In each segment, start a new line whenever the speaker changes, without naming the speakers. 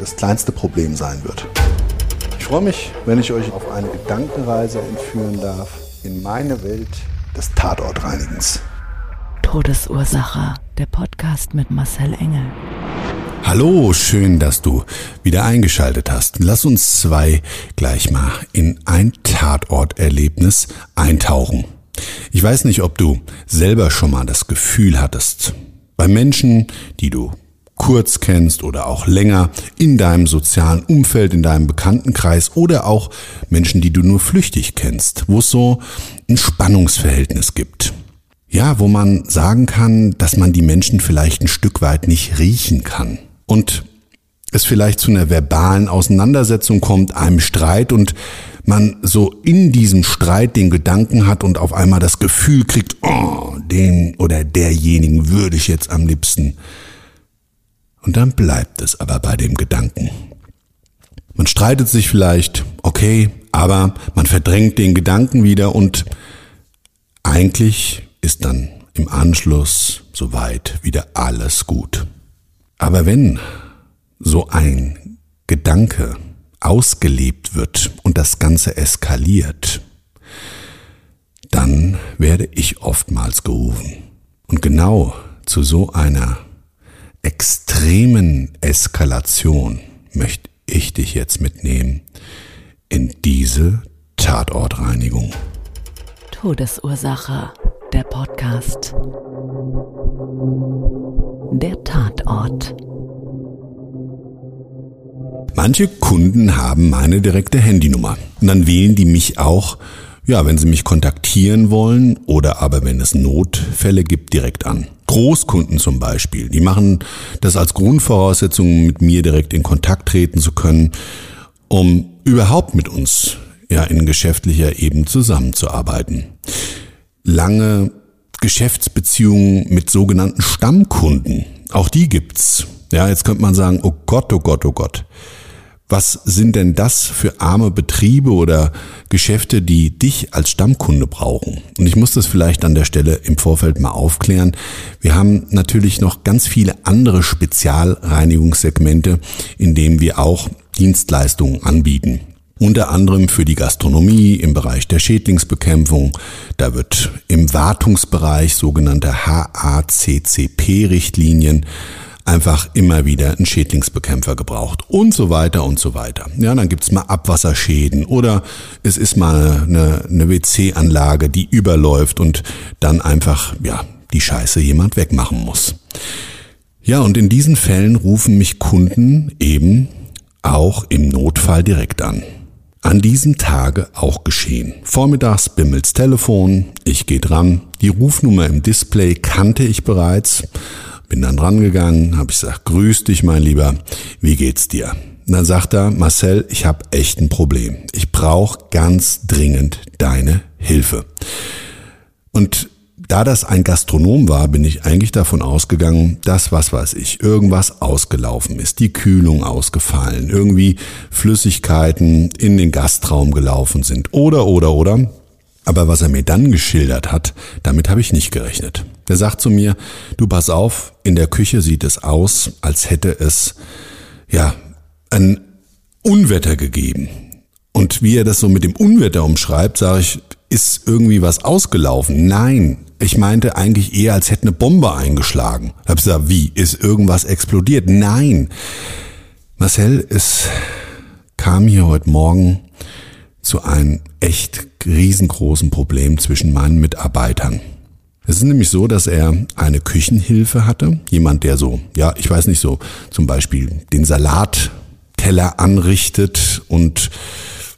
das kleinste Problem sein wird. Ich freue mich, wenn ich euch auf eine Gedankenreise entführen darf in meine Welt des Tatortreinigens.
Todesursache. Der Podcast mit Marcel Engel.
Hallo, schön, dass du wieder eingeschaltet hast. Lass uns zwei gleich mal in ein Tatorterlebnis eintauchen. Ich weiß nicht, ob du selber schon mal das Gefühl hattest, bei Menschen, die du kurz kennst oder auch länger in deinem sozialen Umfeld, in deinem Bekanntenkreis oder auch Menschen, die du nur flüchtig kennst, wo es so ein Spannungsverhältnis gibt. Ja, wo man sagen kann, dass man die Menschen vielleicht ein Stück weit nicht riechen kann und es vielleicht zu einer verbalen Auseinandersetzung kommt, einem Streit und man so in diesem Streit den Gedanken hat und auf einmal das Gefühl kriegt, oh, den oder derjenigen würde ich jetzt am liebsten. Und dann bleibt es aber bei dem Gedanken. Man streitet sich vielleicht, okay, aber man verdrängt den Gedanken wieder und eigentlich ist dann im Anschluss soweit wieder alles gut. Aber wenn so ein Gedanke ausgelebt wird und das Ganze eskaliert, dann werde ich oftmals gerufen. Und genau zu so einer extremen Eskalation möchte ich dich jetzt mitnehmen in diese Tatortreinigung.
Todesursache. Der Podcast. Der Tatort.
Manche Kunden haben meine direkte Handynummer. Und dann wählen die mich auch, ja, wenn sie mich kontaktieren wollen oder aber wenn es Notfälle gibt, direkt an. Großkunden zum Beispiel, die machen das als Grundvoraussetzung, mit mir direkt in Kontakt treten zu können, um überhaupt mit uns ja in geschäftlicher Ebene zusammenzuarbeiten. Lange Geschäftsbeziehungen mit sogenannten Stammkunden. Auch die gibt's. Ja, jetzt könnte man sagen, oh Gott, oh Gott, oh Gott. Was sind denn das für arme Betriebe oder Geschäfte, die dich als Stammkunde brauchen? Und ich muss das vielleicht an der Stelle im Vorfeld mal aufklären. Wir haben natürlich noch ganz viele andere Spezialreinigungssegmente, in denen wir auch Dienstleistungen anbieten unter anderem für die Gastronomie im Bereich der Schädlingsbekämpfung. Da wird im Wartungsbereich sogenannte HACCP-Richtlinien einfach immer wieder ein Schädlingsbekämpfer gebraucht und so weiter und so weiter. Ja, dann gibt's mal Abwasserschäden oder es ist mal eine, eine WC-Anlage, die überläuft und dann einfach, ja, die Scheiße jemand wegmachen muss. Ja, und in diesen Fällen rufen mich Kunden eben auch im Notfall direkt an. An diesem Tage auch geschehen. Vormittags bimmelt's Telefon, ich gehe dran, die Rufnummer im Display kannte ich bereits, bin dann drangegangen, habe ich gesagt, grüß dich mein Lieber, wie geht's dir? Und dann sagt er, Marcel, ich habe echt ein Problem. Ich brauche ganz dringend deine Hilfe. Und da das ein Gastronom war, bin ich eigentlich davon ausgegangen, dass, was weiß ich, irgendwas ausgelaufen ist, die Kühlung ausgefallen, irgendwie Flüssigkeiten in den Gastraum gelaufen sind oder, oder, oder. Aber was er mir dann geschildert hat, damit habe ich nicht gerechnet. Er sagt zu mir, du pass auf, in der Küche sieht es aus, als hätte es, ja, ein Unwetter gegeben. Und wie er das so mit dem Unwetter umschreibt, sage ich, ist irgendwie was ausgelaufen. Nein, ich meinte eigentlich eher, als hätte eine Bombe eingeschlagen. Hab gesagt, wie? Ist irgendwas explodiert? Nein. Marcel, es kam hier heute Morgen zu einem echt riesengroßen Problem zwischen meinen Mitarbeitern. Es ist nämlich so, dass er eine Küchenhilfe hatte, jemand, der so, ja, ich weiß nicht so, zum Beispiel den Salatteller anrichtet und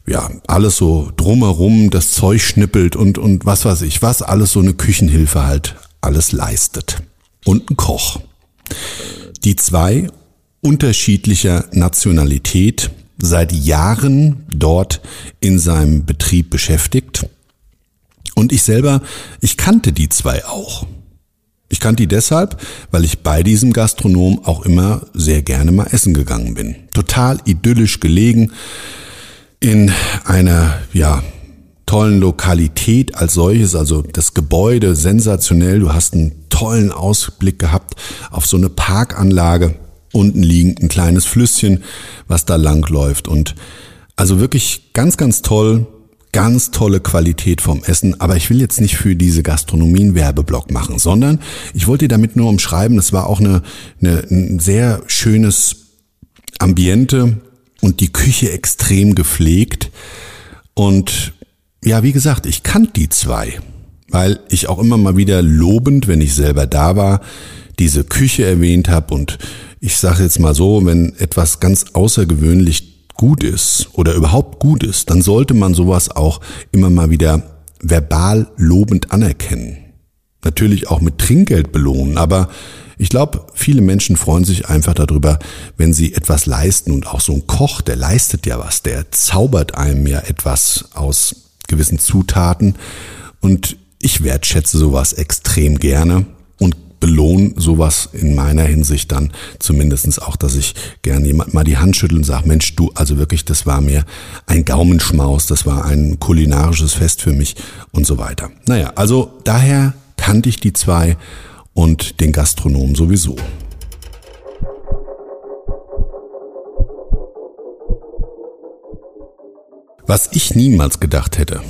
ja, alles so drumherum das Zeug schnippelt und, und was weiß ich, was alles so eine Küchenhilfe halt alles leistet. Und ein Koch. Die zwei unterschiedlicher Nationalität seit Jahren dort in seinem Betrieb beschäftigt. Und ich selber, ich kannte die zwei auch. Ich kannte die deshalb, weil ich bei diesem Gastronom auch immer sehr gerne mal essen gegangen bin. Total idyllisch gelegen in einer, ja, tollen Lokalität als solches, also das Gebäude sensationell. Du hast einen tollen Ausblick gehabt auf so eine Parkanlage. Unten liegend ein kleines Flüsschen, was da lang läuft und also wirklich ganz, ganz toll, ganz tolle Qualität vom Essen, aber ich will jetzt nicht für diese Gastronomie einen Werbeblock machen, sondern ich wollte damit nur umschreiben, es war auch eine, eine, ein sehr schönes Ambiente, und die Küche extrem gepflegt. Und ja, wie gesagt, ich kannte die zwei, weil ich auch immer mal wieder lobend, wenn ich selber da war, diese Küche erwähnt habe. Und ich sage jetzt mal so, wenn etwas ganz außergewöhnlich gut ist oder überhaupt gut ist, dann sollte man sowas auch immer mal wieder verbal lobend anerkennen. Natürlich auch mit Trinkgeld belohnen, aber ich glaube, viele Menschen freuen sich einfach darüber, wenn sie etwas leisten und auch so ein Koch, der leistet ja was, der zaubert einem ja etwas aus gewissen Zutaten und ich wertschätze sowas extrem gerne belohne sowas in meiner Hinsicht dann zumindestens auch, dass ich gerne jemand mal die Hand schüttel und sage, Mensch, du, also wirklich, das war mir ein Gaumenschmaus, das war ein kulinarisches Fest für mich und so weiter. Naja, also daher kannte ich die zwei und den Gastronomen sowieso. Was ich niemals gedacht hätte,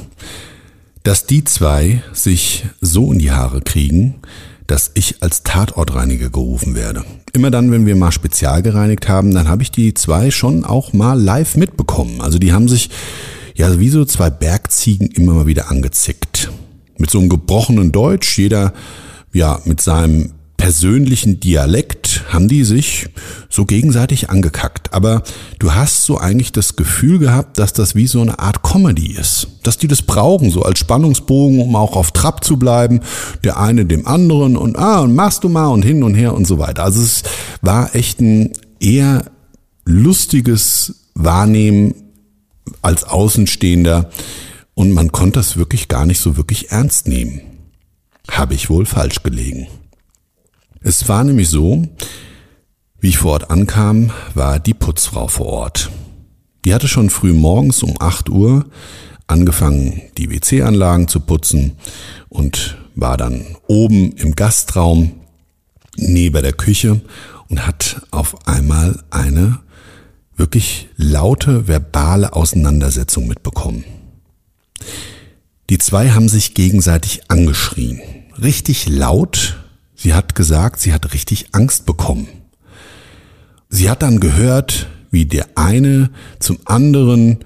dass die zwei sich so in die Haare kriegen, dass ich als Tatortreiniger gerufen werde. Immer dann, wenn wir mal spezial gereinigt haben, dann habe ich die zwei schon auch mal live mitbekommen. Also die haben sich ja wie so zwei Bergziegen immer mal wieder angezickt. Mit so einem gebrochenen Deutsch, jeder ja, mit seinem persönlichen Dialekt haben die sich so gegenseitig angekackt. Aber du hast so eigentlich das Gefühl gehabt, dass das wie so eine Art Comedy ist. Dass die das brauchen, so als Spannungsbogen, um auch auf Trab zu bleiben. Der eine dem anderen und ah, und machst du mal und hin und her und so weiter. Also es war echt ein eher lustiges Wahrnehmen als Außenstehender und man konnte das wirklich gar nicht so wirklich ernst nehmen habe ich wohl falsch gelegen. Es war nämlich so, wie ich vor Ort ankam, war die Putzfrau vor Ort. Die hatte schon früh morgens um 8 Uhr angefangen, die WC-Anlagen zu putzen und war dann oben im Gastraum neben der Küche und hat auf einmal eine wirklich laute verbale Auseinandersetzung mitbekommen. Die zwei haben sich gegenseitig angeschrien. Richtig laut. Sie hat gesagt, sie hat richtig Angst bekommen. Sie hat dann gehört, wie der eine zum anderen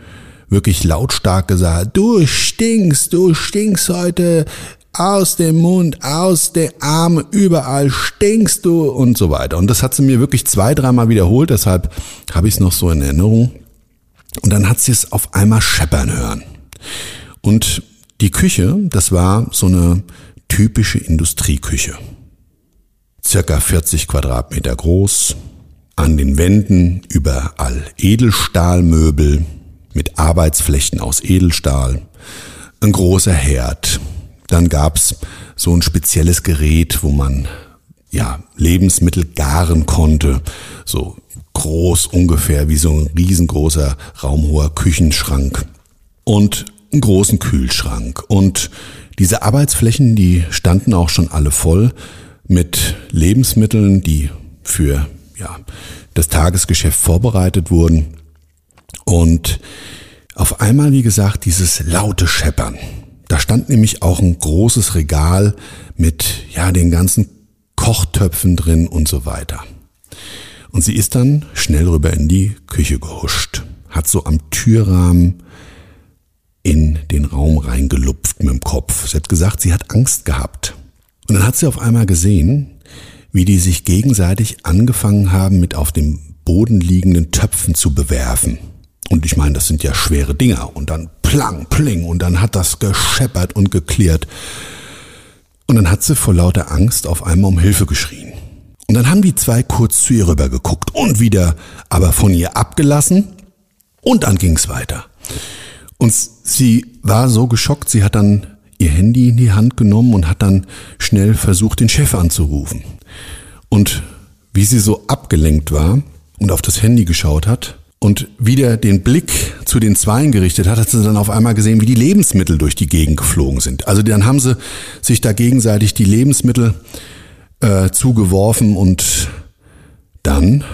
wirklich lautstark gesagt, du stinkst, du stinkst heute aus dem Mund, aus der Arme, überall stinkst du und so weiter. Und das hat sie mir wirklich zwei, dreimal wiederholt, deshalb habe ich es noch so in Erinnerung. Und dann hat sie es auf einmal scheppern hören. Und die Küche, das war so eine typische Industrieküche. Circa 40 Quadratmeter groß, an den Wänden überall Edelstahlmöbel mit Arbeitsflächen aus Edelstahl, ein großer Herd. Dann gab's so ein spezielles Gerät, wo man ja Lebensmittel garen konnte, so groß ungefähr wie so ein riesengroßer raumhoher Küchenschrank. Und einen großen Kühlschrank. Und diese Arbeitsflächen, die standen auch schon alle voll mit Lebensmitteln, die für ja, das Tagesgeschäft vorbereitet wurden. Und auf einmal, wie gesagt, dieses laute Scheppern. Da stand nämlich auch ein großes Regal mit ja den ganzen Kochtöpfen drin und so weiter. Und sie ist dann schnell rüber in die Küche gehuscht hat so am Türrahmen in den Raum reingelupft mit dem Kopf. Sie hat gesagt, sie hat Angst gehabt. Und dann hat sie auf einmal gesehen, wie die sich gegenseitig angefangen haben, mit auf dem Boden liegenden Töpfen zu bewerfen. Und ich meine, das sind ja schwere Dinger. Und dann plang, pling. Und dann hat das gescheppert und geklirrt. Und dann hat sie vor lauter Angst auf einmal um Hilfe geschrien. Und dann haben die zwei kurz zu ihr rüber geguckt und wieder aber von ihr abgelassen. Und dann ging's weiter. Und sie war so geschockt, sie hat dann ihr Handy in die Hand genommen und hat dann schnell versucht, den Chef anzurufen. Und wie sie so abgelenkt war und auf das Handy geschaut hat und wieder den Blick zu den Zweien gerichtet hat, hat sie dann auf einmal gesehen, wie die Lebensmittel durch die Gegend geflogen sind. Also dann haben sie sich da gegenseitig die Lebensmittel äh, zugeworfen und dann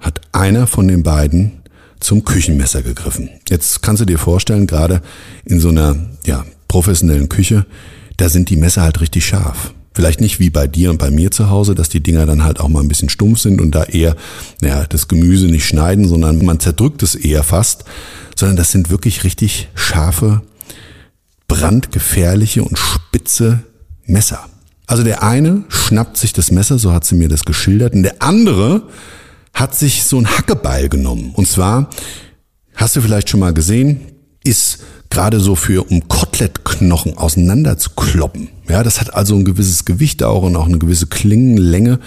hat einer von den beiden zum Küchenmesser gegriffen. Jetzt kannst du dir vorstellen, gerade in so einer ja, professionellen Küche, da sind die Messer halt richtig scharf. Vielleicht nicht wie bei dir und bei mir zu Hause, dass die Dinger dann halt auch mal ein bisschen stumpf sind und da eher naja, das Gemüse nicht schneiden, sondern man zerdrückt es eher fast, sondern das sind wirklich richtig scharfe, brandgefährliche und spitze Messer. Also der eine schnappt sich das Messer, so hat sie mir das geschildert, und der andere hat sich so ein Hackebeil genommen. Und zwar, hast du vielleicht schon mal gesehen, ist gerade so für, um Kotelettknochen auseinander. Ja, das hat also ein gewisses Gewicht auch und auch eine gewisse Klingenlänge.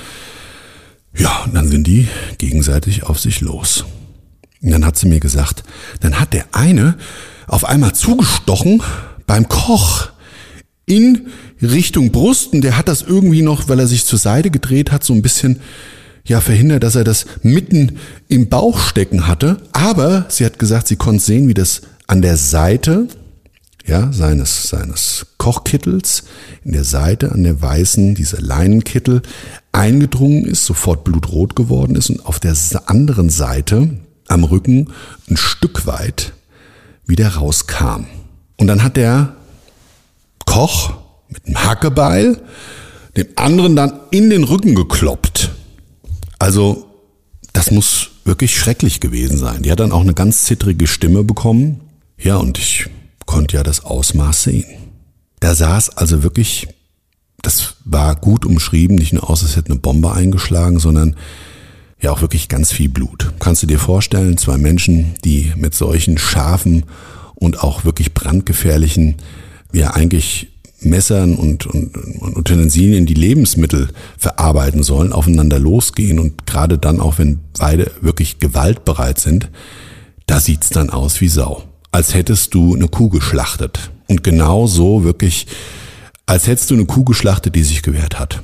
Ja, und dann sind die gegenseitig auf sich los. Und dann hat sie mir gesagt, dann hat der eine auf einmal zugestochen beim Koch in Richtung Brusten. Der hat das irgendwie noch, weil er sich zur Seite gedreht hat, so ein bisschen ja verhindert, dass er das mitten im Bauch stecken hatte. Aber sie hat gesagt, sie konnte sehen, wie das an der Seite ja, seines, seines Kochkittels, in der Seite an der weißen, dieser Leinenkittel eingedrungen ist, sofort blutrot geworden ist und auf der anderen Seite am Rücken ein Stück weit wieder rauskam. Und dann hat der Koch mit dem Hackebeil dem anderen dann in den Rücken gekloppt. Also, das muss wirklich schrecklich gewesen sein. Die hat dann auch eine ganz zittrige Stimme bekommen. Ja, und ich konnte ja das Ausmaß sehen. Da saß also wirklich, das war gut umschrieben, nicht nur aus, als hätte eine Bombe eingeschlagen, sondern ja auch wirklich ganz viel Blut. Kannst du dir vorstellen, zwei Menschen, die mit solchen scharfen und auch wirklich brandgefährlichen, ja eigentlich Messern und, und, und Utensilien, die Lebensmittel verarbeiten sollen, aufeinander losgehen und gerade dann auch, wenn beide wirklich gewaltbereit sind, da sieht's dann aus wie Sau als hättest du eine Kuh geschlachtet. Und genau so wirklich, als hättest du eine Kuh geschlachtet, die sich gewehrt hat.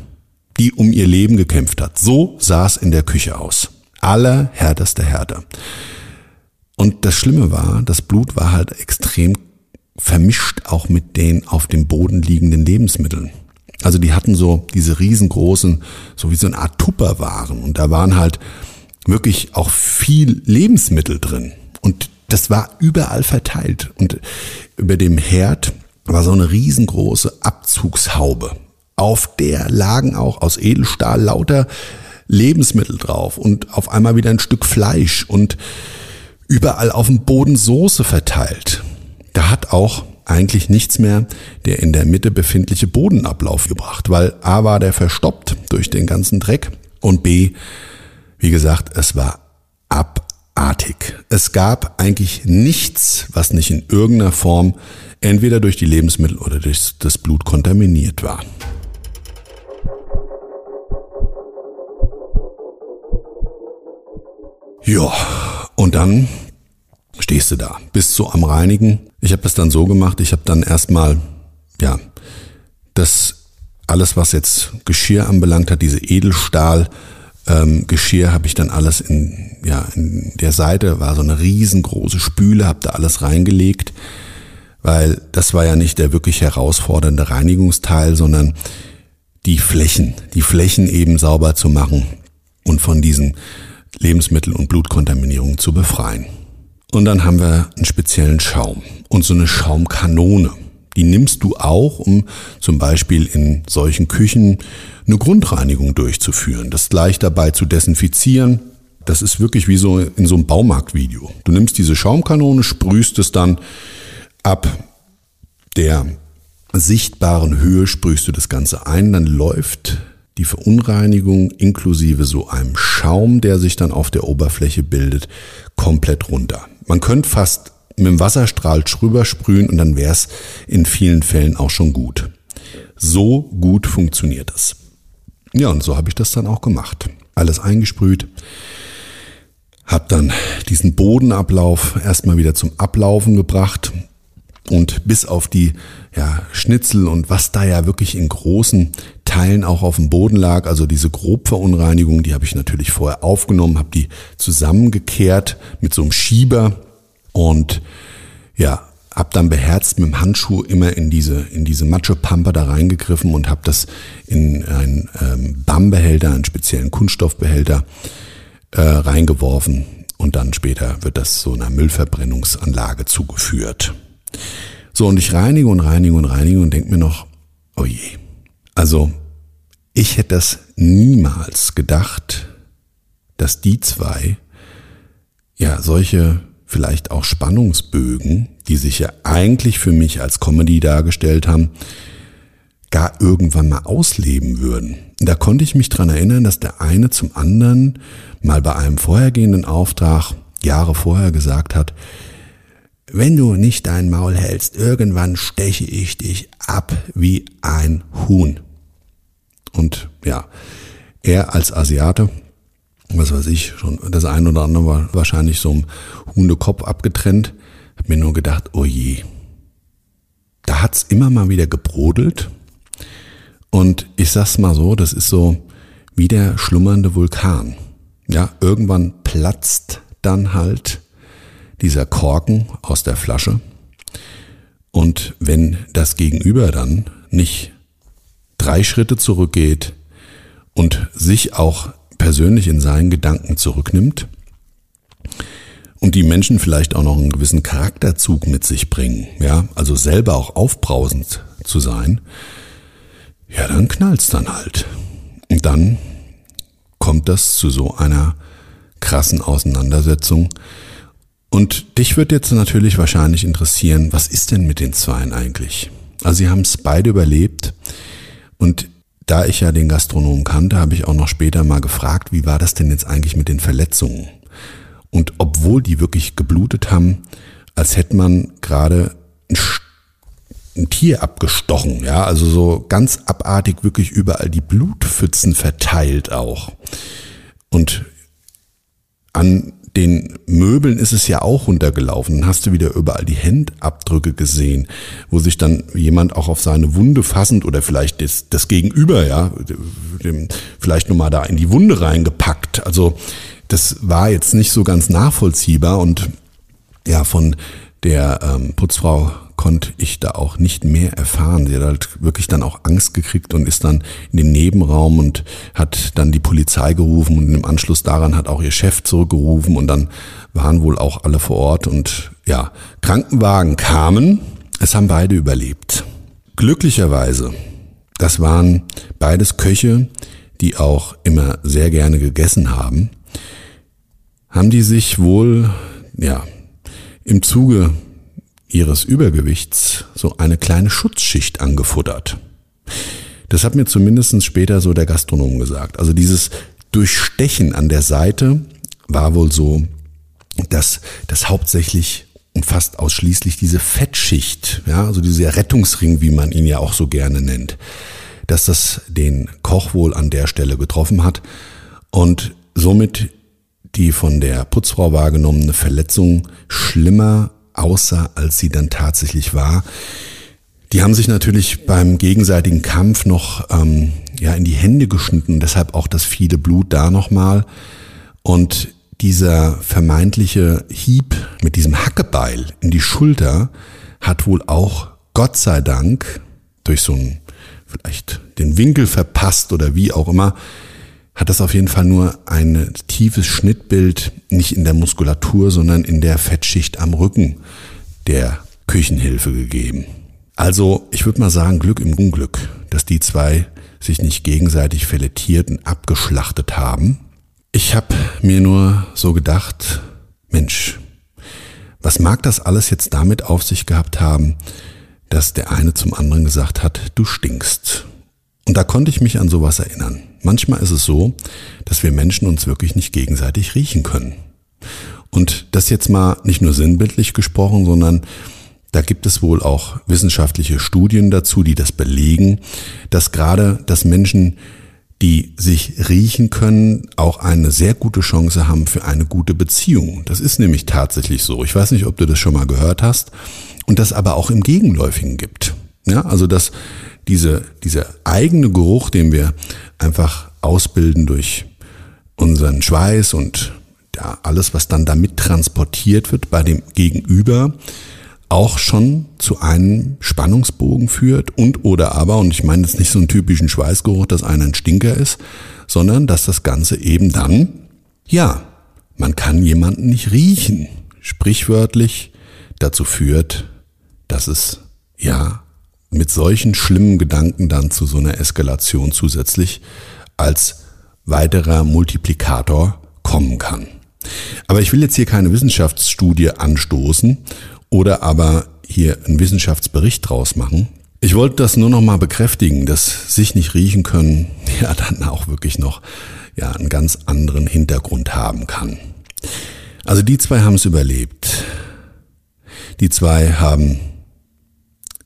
Die um ihr Leben gekämpft hat. So sah es in der Küche aus. Allerhärteste Härte. Und das Schlimme war, das Blut war halt extrem vermischt auch mit den auf dem Boden liegenden Lebensmitteln. Also die hatten so diese riesengroßen, so wie so eine Art Tupperwaren. Und da waren halt wirklich auch viel Lebensmittel drin. Und das war überall verteilt. Und über dem Herd war so eine riesengroße Abzugshaube. Auf der lagen auch aus Edelstahl lauter Lebensmittel drauf und auf einmal wieder ein Stück Fleisch und überall auf dem Boden Soße verteilt. Da hat auch eigentlich nichts mehr der in der Mitte befindliche Bodenablauf gebracht, weil A war der verstoppt durch den ganzen Dreck und B, wie gesagt, es war ab artig. Es gab eigentlich nichts, was nicht in irgendeiner Form entweder durch die Lebensmittel oder durch das Blut kontaminiert war. Ja, und dann stehst du da, bist so am Reinigen. Ich habe das dann so gemacht, ich habe dann erstmal, ja, das alles, was jetzt Geschirr anbelangt hat, diese Edelstahl, ähm, Geschirr habe ich dann alles in, ja, in der Seite, war so eine riesengroße Spüle, habe da alles reingelegt, weil das war ja nicht der wirklich herausfordernde Reinigungsteil, sondern die Flächen, die Flächen eben sauber zu machen und von diesen Lebensmittel- und Blutkontaminierungen zu befreien. Und dann haben wir einen speziellen Schaum und so eine Schaumkanone. Die nimmst du auch, um zum Beispiel in solchen Küchen eine Grundreinigung durchzuführen, das gleich dabei zu desinfizieren Das ist wirklich wie so in so einem Baumarktvideo. Du nimmst diese Schaumkanone, sprühst es dann ab der sichtbaren Höhe, sprühst du das Ganze ein, dann läuft die Verunreinigung inklusive so einem Schaum, der sich dann auf der Oberfläche bildet, komplett runter. Man könnte fast mit dem Wasserstrahl drüber sprühen und dann wäre es in vielen Fällen auch schon gut. So gut funktioniert das. Ja, und so habe ich das dann auch gemacht. Alles eingesprüht, habe dann diesen Bodenablauf erstmal wieder zum Ablaufen gebracht und bis auf die ja, Schnitzel und was da ja wirklich in großen Teilen auch auf dem Boden lag, also diese Grobverunreinigung, die habe ich natürlich vorher aufgenommen, habe die zusammengekehrt mit so einem Schieber und ja, habe dann beherzt mit dem Handschuh immer in diese in diese Matschepampe da reingegriffen und habe das in einen ähm, BAM-Behälter, einen speziellen Kunststoffbehälter äh, reingeworfen und dann später wird das so einer Müllverbrennungsanlage zugeführt. So, und ich reinige und reinige und reinige und denke mir noch, oh je. Also, ich hätte das niemals gedacht, dass die zwei ja solche vielleicht auch Spannungsbögen, die sich ja eigentlich für mich als Comedy dargestellt haben, gar irgendwann mal ausleben würden. Da konnte ich mich dran erinnern, dass der eine zum anderen mal bei einem vorhergehenden Auftrag Jahre vorher gesagt hat, wenn du nicht dein Maul hältst, irgendwann steche ich dich ab wie ein Huhn. Und ja, er als Asiate, was weiß ich, schon das ein oder andere war wahrscheinlich so ein Hundekopf abgetrennt, hab mir nur gedacht, oh je. Da hat's immer mal wieder gebrodelt. Und ich sag's mal so, das ist so wie der schlummernde Vulkan. Ja, irgendwann platzt dann halt dieser Korken aus der Flasche. Und wenn das Gegenüber dann nicht drei Schritte zurückgeht und sich auch persönlich in seinen Gedanken zurücknimmt und die Menschen vielleicht auch noch einen gewissen Charakterzug mit sich bringen, ja, also selber auch aufbrausend zu sein, ja, dann knallt's dann halt. Und dann kommt das zu so einer krassen Auseinandersetzung, und dich wird jetzt natürlich wahrscheinlich interessieren, was ist denn mit den Zweien eigentlich? Also sie haben es beide überlebt und da ich ja den Gastronomen kannte, habe ich auch noch später mal gefragt, wie war das denn jetzt eigentlich mit den Verletzungen? Und obwohl die wirklich geblutet haben, als hätte man gerade ein, ein Tier abgestochen, ja, also so ganz abartig wirklich überall die Blutpfützen verteilt auch. Und an den Möbeln ist es ja auch runtergelaufen. Dann hast du wieder überall die Handabdrücke gesehen, wo sich dann jemand auch auf seine Wunde fassend oder vielleicht das, das Gegenüber, ja, dem, vielleicht nochmal da in die Wunde reingepackt. Also das war jetzt nicht so ganz nachvollziehbar und ja, von der ähm, Putzfrau konnte ich da auch nicht mehr erfahren. Sie hat halt wirklich dann auch Angst gekriegt und ist dann in den Nebenraum und hat dann die Polizei gerufen und im Anschluss daran hat auch ihr Chef zurückgerufen und dann waren wohl auch alle vor Ort und ja, Krankenwagen kamen. Es haben beide überlebt. Glücklicherweise, das waren beides Köche, die auch immer sehr gerne gegessen haben, haben die sich wohl, ja, im Zuge ihres Übergewichts so eine kleine Schutzschicht angefuttert. Das hat mir zumindest später so der Gastronom gesagt. Also dieses Durchstechen an der Seite war wohl so, dass das hauptsächlich und fast ausschließlich diese Fettschicht, ja, also dieser Rettungsring, wie man ihn ja auch so gerne nennt, dass das den Koch wohl an der Stelle getroffen hat und somit die von der Putzfrau wahrgenommene Verletzung schlimmer aussah, als sie dann tatsächlich war. Die haben sich natürlich beim gegenseitigen Kampf noch ähm, ja in die Hände geschnitten, deshalb auch das viele Blut da nochmal. Und dieser vermeintliche Hieb mit diesem Hackebeil in die Schulter hat wohl auch Gott sei Dank durch so einen vielleicht den Winkel verpasst oder wie auch immer, hat das auf jeden Fall nur ein tiefes Schnittbild, nicht in der Muskulatur, sondern in der Fettschicht am Rücken der Küchenhilfe gegeben. Also, ich würde mal sagen, Glück im Unglück, dass die zwei sich nicht gegenseitig filetiert und abgeschlachtet haben. Ich habe mir nur so gedacht, Mensch, was mag das alles jetzt damit auf sich gehabt haben, dass der eine zum anderen gesagt hat, du stinkst. Und da konnte ich mich an sowas erinnern. Manchmal ist es so, dass wir Menschen uns wirklich nicht gegenseitig riechen können. Und das jetzt mal nicht nur sinnbildlich gesprochen, sondern da gibt es wohl auch wissenschaftliche Studien dazu, die das belegen, dass gerade das Menschen, die sich riechen können, auch eine sehr gute Chance haben für eine gute Beziehung. Das ist nämlich tatsächlich so. Ich weiß nicht, ob du das schon mal gehört hast. Und das aber auch im Gegenläufigen gibt. Ja, also dass diese, dieser eigene Geruch, den wir einfach ausbilden durch unseren Schweiß und ja, alles, was dann damit transportiert wird bei dem Gegenüber, auch schon zu einem Spannungsbogen führt und oder aber, und ich meine jetzt nicht so einen typischen Schweißgeruch, dass einer ein Stinker ist, sondern dass das Ganze eben dann, ja, man kann jemanden nicht riechen, sprichwörtlich dazu führt, dass es ja mit solchen schlimmen Gedanken dann zu so einer Eskalation zusätzlich als weiterer Multiplikator kommen kann. Aber ich will jetzt hier keine Wissenschaftsstudie anstoßen oder aber hier einen Wissenschaftsbericht draus machen. Ich wollte das nur noch mal bekräftigen, dass sich nicht riechen können, ja dann auch wirklich noch ja einen ganz anderen Hintergrund haben kann. Also die zwei haben es überlebt. Die zwei haben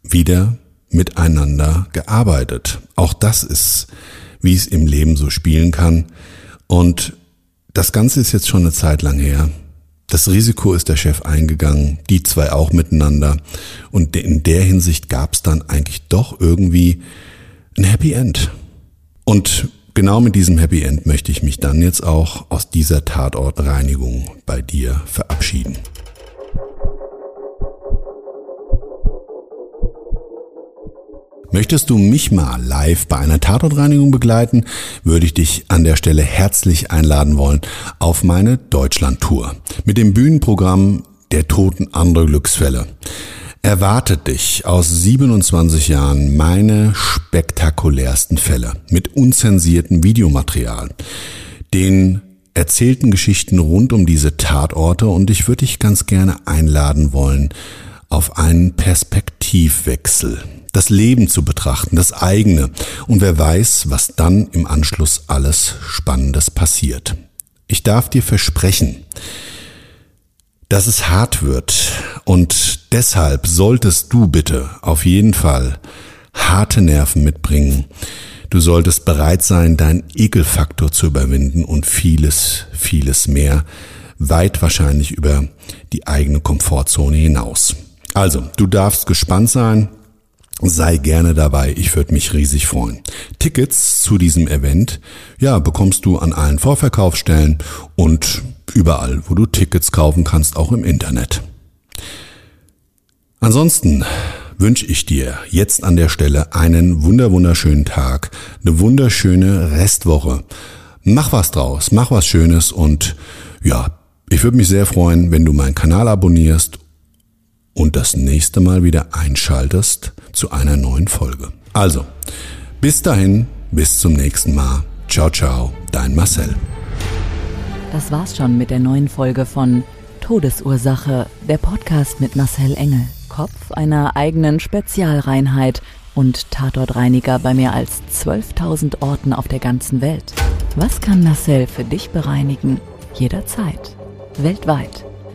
wieder miteinander gearbeitet. Auch das ist, wie es im Leben so spielen kann. Und das Ganze ist jetzt schon eine Zeit lang her. Das Risiko ist der Chef eingegangen, die zwei auch miteinander. Und in der Hinsicht gab es dann eigentlich doch irgendwie ein Happy End. Und genau mit diesem Happy End möchte ich mich dann jetzt auch aus dieser Tatortreinigung bei dir verabschieden. Möchtest du mich mal live bei einer Tatortreinigung begleiten, würde ich dich an der Stelle herzlich einladen wollen auf meine Deutschland-Tour mit dem Bühnenprogramm Der Toten andere Glücksfälle. Erwartet dich aus 27 Jahren meine spektakulärsten Fälle mit unzensiertem Videomaterial, den erzählten Geschichten rund um diese Tatorte und ich würde dich ganz gerne einladen wollen auf einen Perspektivwechsel das Leben zu betrachten, das eigene. Und wer weiß, was dann im Anschluss alles Spannendes passiert. Ich darf dir versprechen, dass es hart wird. Und deshalb solltest du bitte auf jeden Fall harte Nerven mitbringen. Du solltest bereit sein, deinen Ekelfaktor zu überwinden und vieles, vieles mehr, weit wahrscheinlich über die eigene Komfortzone hinaus. Also, du darfst gespannt sein. Sei gerne dabei, ich würde mich riesig freuen. Tickets zu diesem Event, ja, bekommst du an allen Vorverkaufsstellen und überall, wo du Tickets kaufen kannst, auch im Internet. Ansonsten wünsche ich dir jetzt an der Stelle einen wunderwunderschönen Tag, eine wunderschöne Restwoche. Mach was draus, mach was Schönes und ja, ich würde mich sehr freuen, wenn du meinen Kanal abonnierst und das nächste Mal wieder einschaltest zu einer neuen Folge. Also, bis dahin, bis zum nächsten Mal. Ciao, ciao, dein Marcel.
Das war's schon mit der neuen Folge von Todesursache, der Podcast mit Marcel Engel, Kopf einer eigenen Spezialreinheit und Tatortreiniger bei mehr als 12.000 Orten auf der ganzen Welt. Was kann Marcel für dich bereinigen? Jederzeit. Weltweit